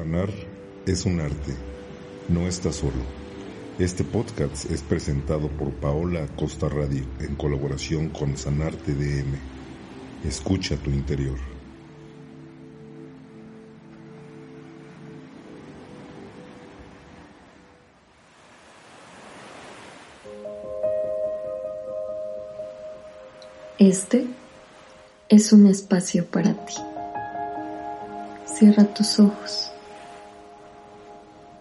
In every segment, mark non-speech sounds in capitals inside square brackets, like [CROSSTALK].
Sanar es un arte, no estás solo. Este podcast es presentado por Paola Costa Radio en colaboración con Sanarte DM. Escucha tu interior. Este es un espacio para ti. Cierra tus ojos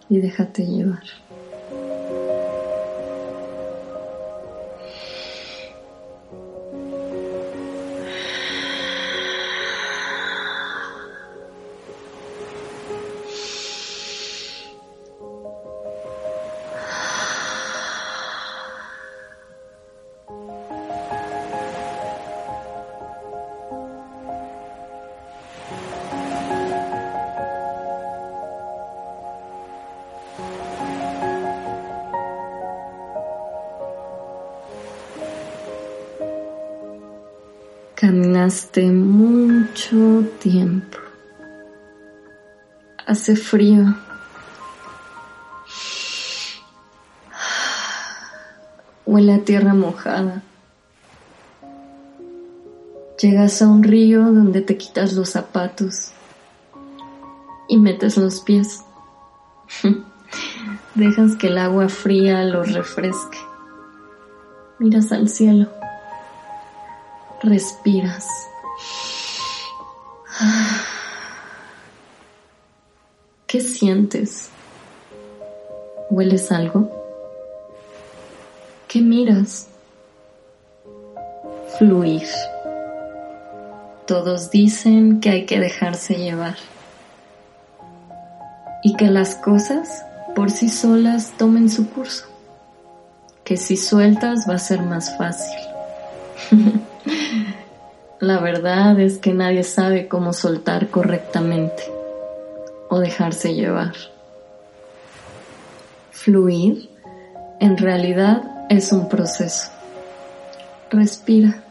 y déjate llevar. Caminaste mucho tiempo. Hace frío. Huele a tierra mojada. Llegas a un río donde te quitas los zapatos y metes los pies. [LAUGHS] Dejas que el agua fría los refresque. Miras al cielo respiras. ¿Qué sientes? ¿Hueles algo? ¿Qué miras? Fluir. Todos dicen que hay que dejarse llevar y que las cosas por sí solas tomen su curso, que si sueltas va a ser más fácil. [LAUGHS] La verdad es que nadie sabe cómo soltar correctamente o dejarse llevar. Fluir en realidad es un proceso. Respira.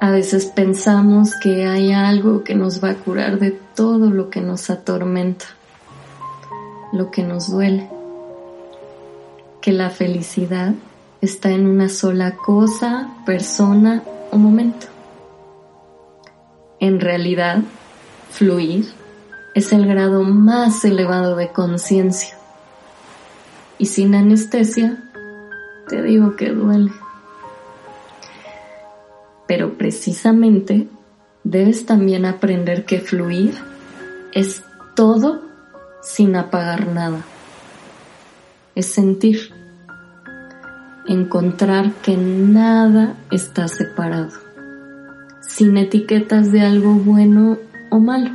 A veces pensamos que hay algo que nos va a curar de todo lo que nos atormenta, lo que nos duele que la felicidad está en una sola cosa, persona o momento. En realidad, fluir es el grado más elevado de conciencia. Y sin anestesia, te digo que duele. Pero precisamente debes también aprender que fluir es todo sin apagar nada es sentir, encontrar que nada está separado, sin etiquetas de algo bueno o malo.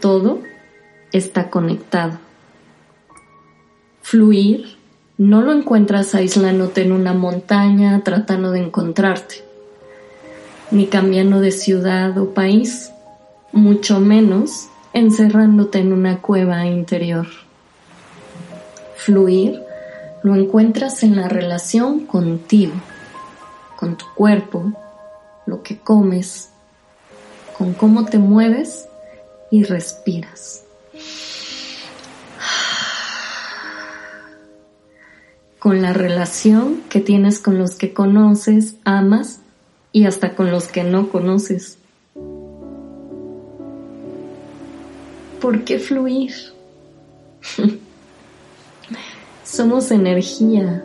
Todo está conectado. Fluir no lo encuentras aislándote en una montaña tratando de encontrarte, ni cambiando de ciudad o país, mucho menos encerrándote en una cueva interior. Fluir lo encuentras en la relación contigo, con tu cuerpo, lo que comes, con cómo te mueves y respiras. Con la relación que tienes con los que conoces, amas y hasta con los que no conoces. ¿Por qué fluir? Somos energía.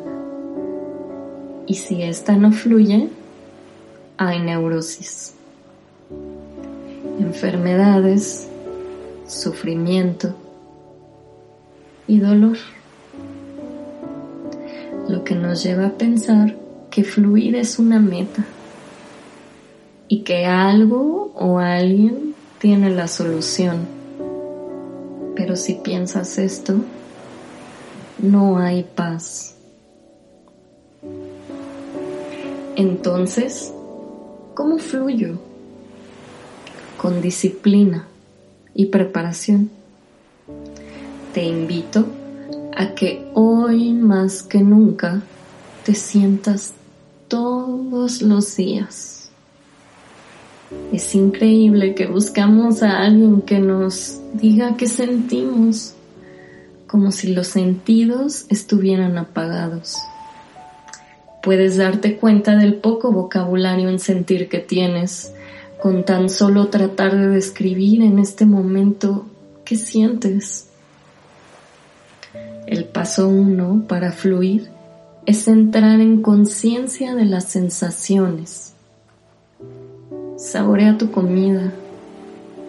Y si esta no fluye, hay neurosis, enfermedades, sufrimiento y dolor. Lo que nos lleva a pensar que fluir es una meta y que algo o alguien tiene la solución. Pero si piensas esto, no hay paz. Entonces, ¿cómo fluyo? Con disciplina y preparación. Te invito a que hoy más que nunca te sientas todos los días. Es increíble que buscamos a alguien que nos diga qué sentimos, como si los sentidos estuvieran apagados. Puedes darte cuenta del poco vocabulario en sentir que tienes con tan solo tratar de describir en este momento qué sientes. El paso uno para fluir es entrar en conciencia de las sensaciones. Saborea tu comida.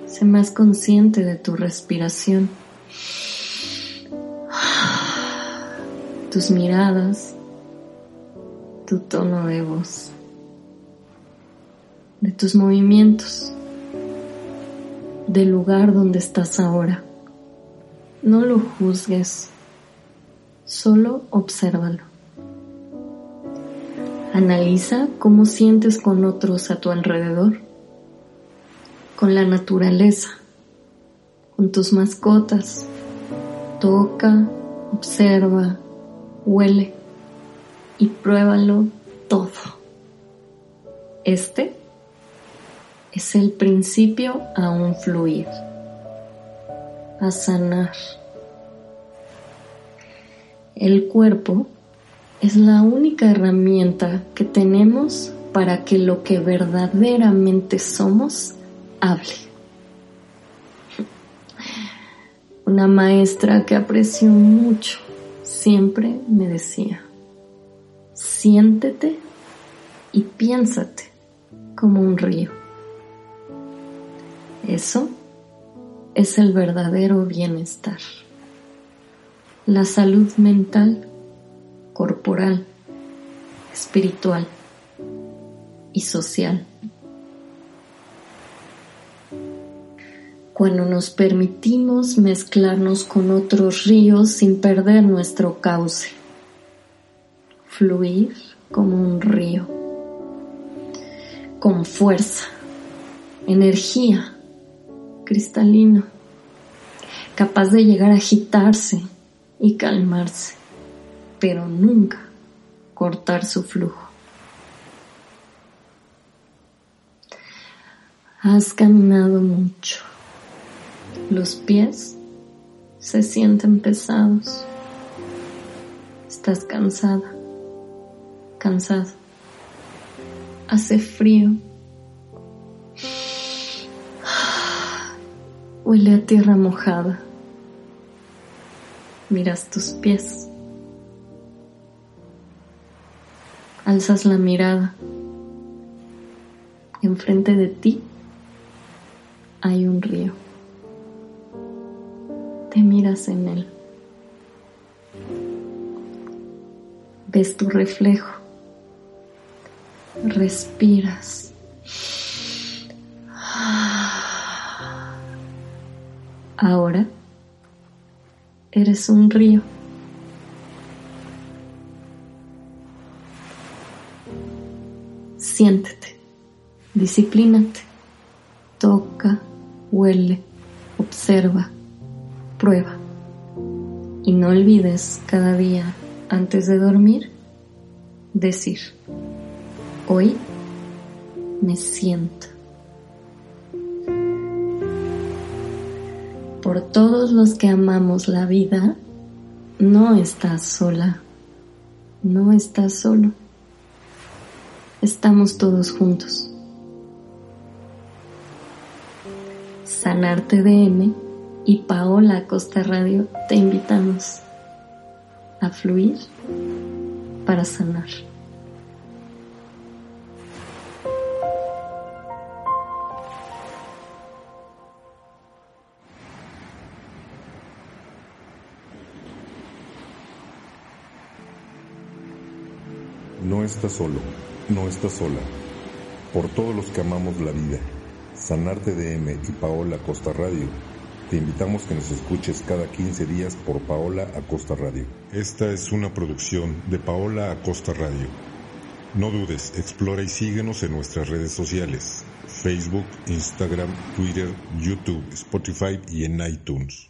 Sé más consciente de tu respiración. Tus miradas. Tu tono de voz. De tus movimientos. Del lugar donde estás ahora. No lo juzgues. Solo obsérvalo. Analiza cómo sientes con otros a tu alrededor, con la naturaleza, con tus mascotas. Toca, observa, huele y pruébalo todo. Este es el principio a un fluir, a sanar. El cuerpo es la única herramienta que tenemos para que lo que verdaderamente somos hable. Una maestra que aprecio mucho siempre me decía, siéntete y piénsate como un río. Eso es el verdadero bienestar. La salud mental corporal, espiritual y social. Cuando nos permitimos mezclarnos con otros ríos sin perder nuestro cauce, fluir como un río, con fuerza, energía, cristalino, capaz de llegar a agitarse y calmarse pero nunca cortar su flujo. Has caminado mucho. Los pies se sienten pesados. Estás cansada, cansado. Hace frío. [SIGHS] Huele a tierra mojada. Miras tus pies. alzas la mirada. Enfrente de ti hay un río. Te miras en él. Ves tu reflejo. Respiras. Ahora eres un río. Siéntete, disciplínate, toca, huele, observa, prueba. Y no olvides cada día antes de dormir decir, hoy me siento. Por todos los que amamos la vida, no estás sola, no estás solo estamos todos juntos. Sanarte DM y Paola Costa Radio te invitamos a fluir para sanar. No estás solo no estás sola. Por todos los que amamos la vida, Sanarte DM y Paola Acosta Radio, te invitamos que nos escuches cada 15 días por Paola Acosta Radio. Esta es una producción de Paola Acosta Radio. No dudes, explora y síguenos en nuestras redes sociales, Facebook, Instagram, Twitter, YouTube, Spotify y en iTunes.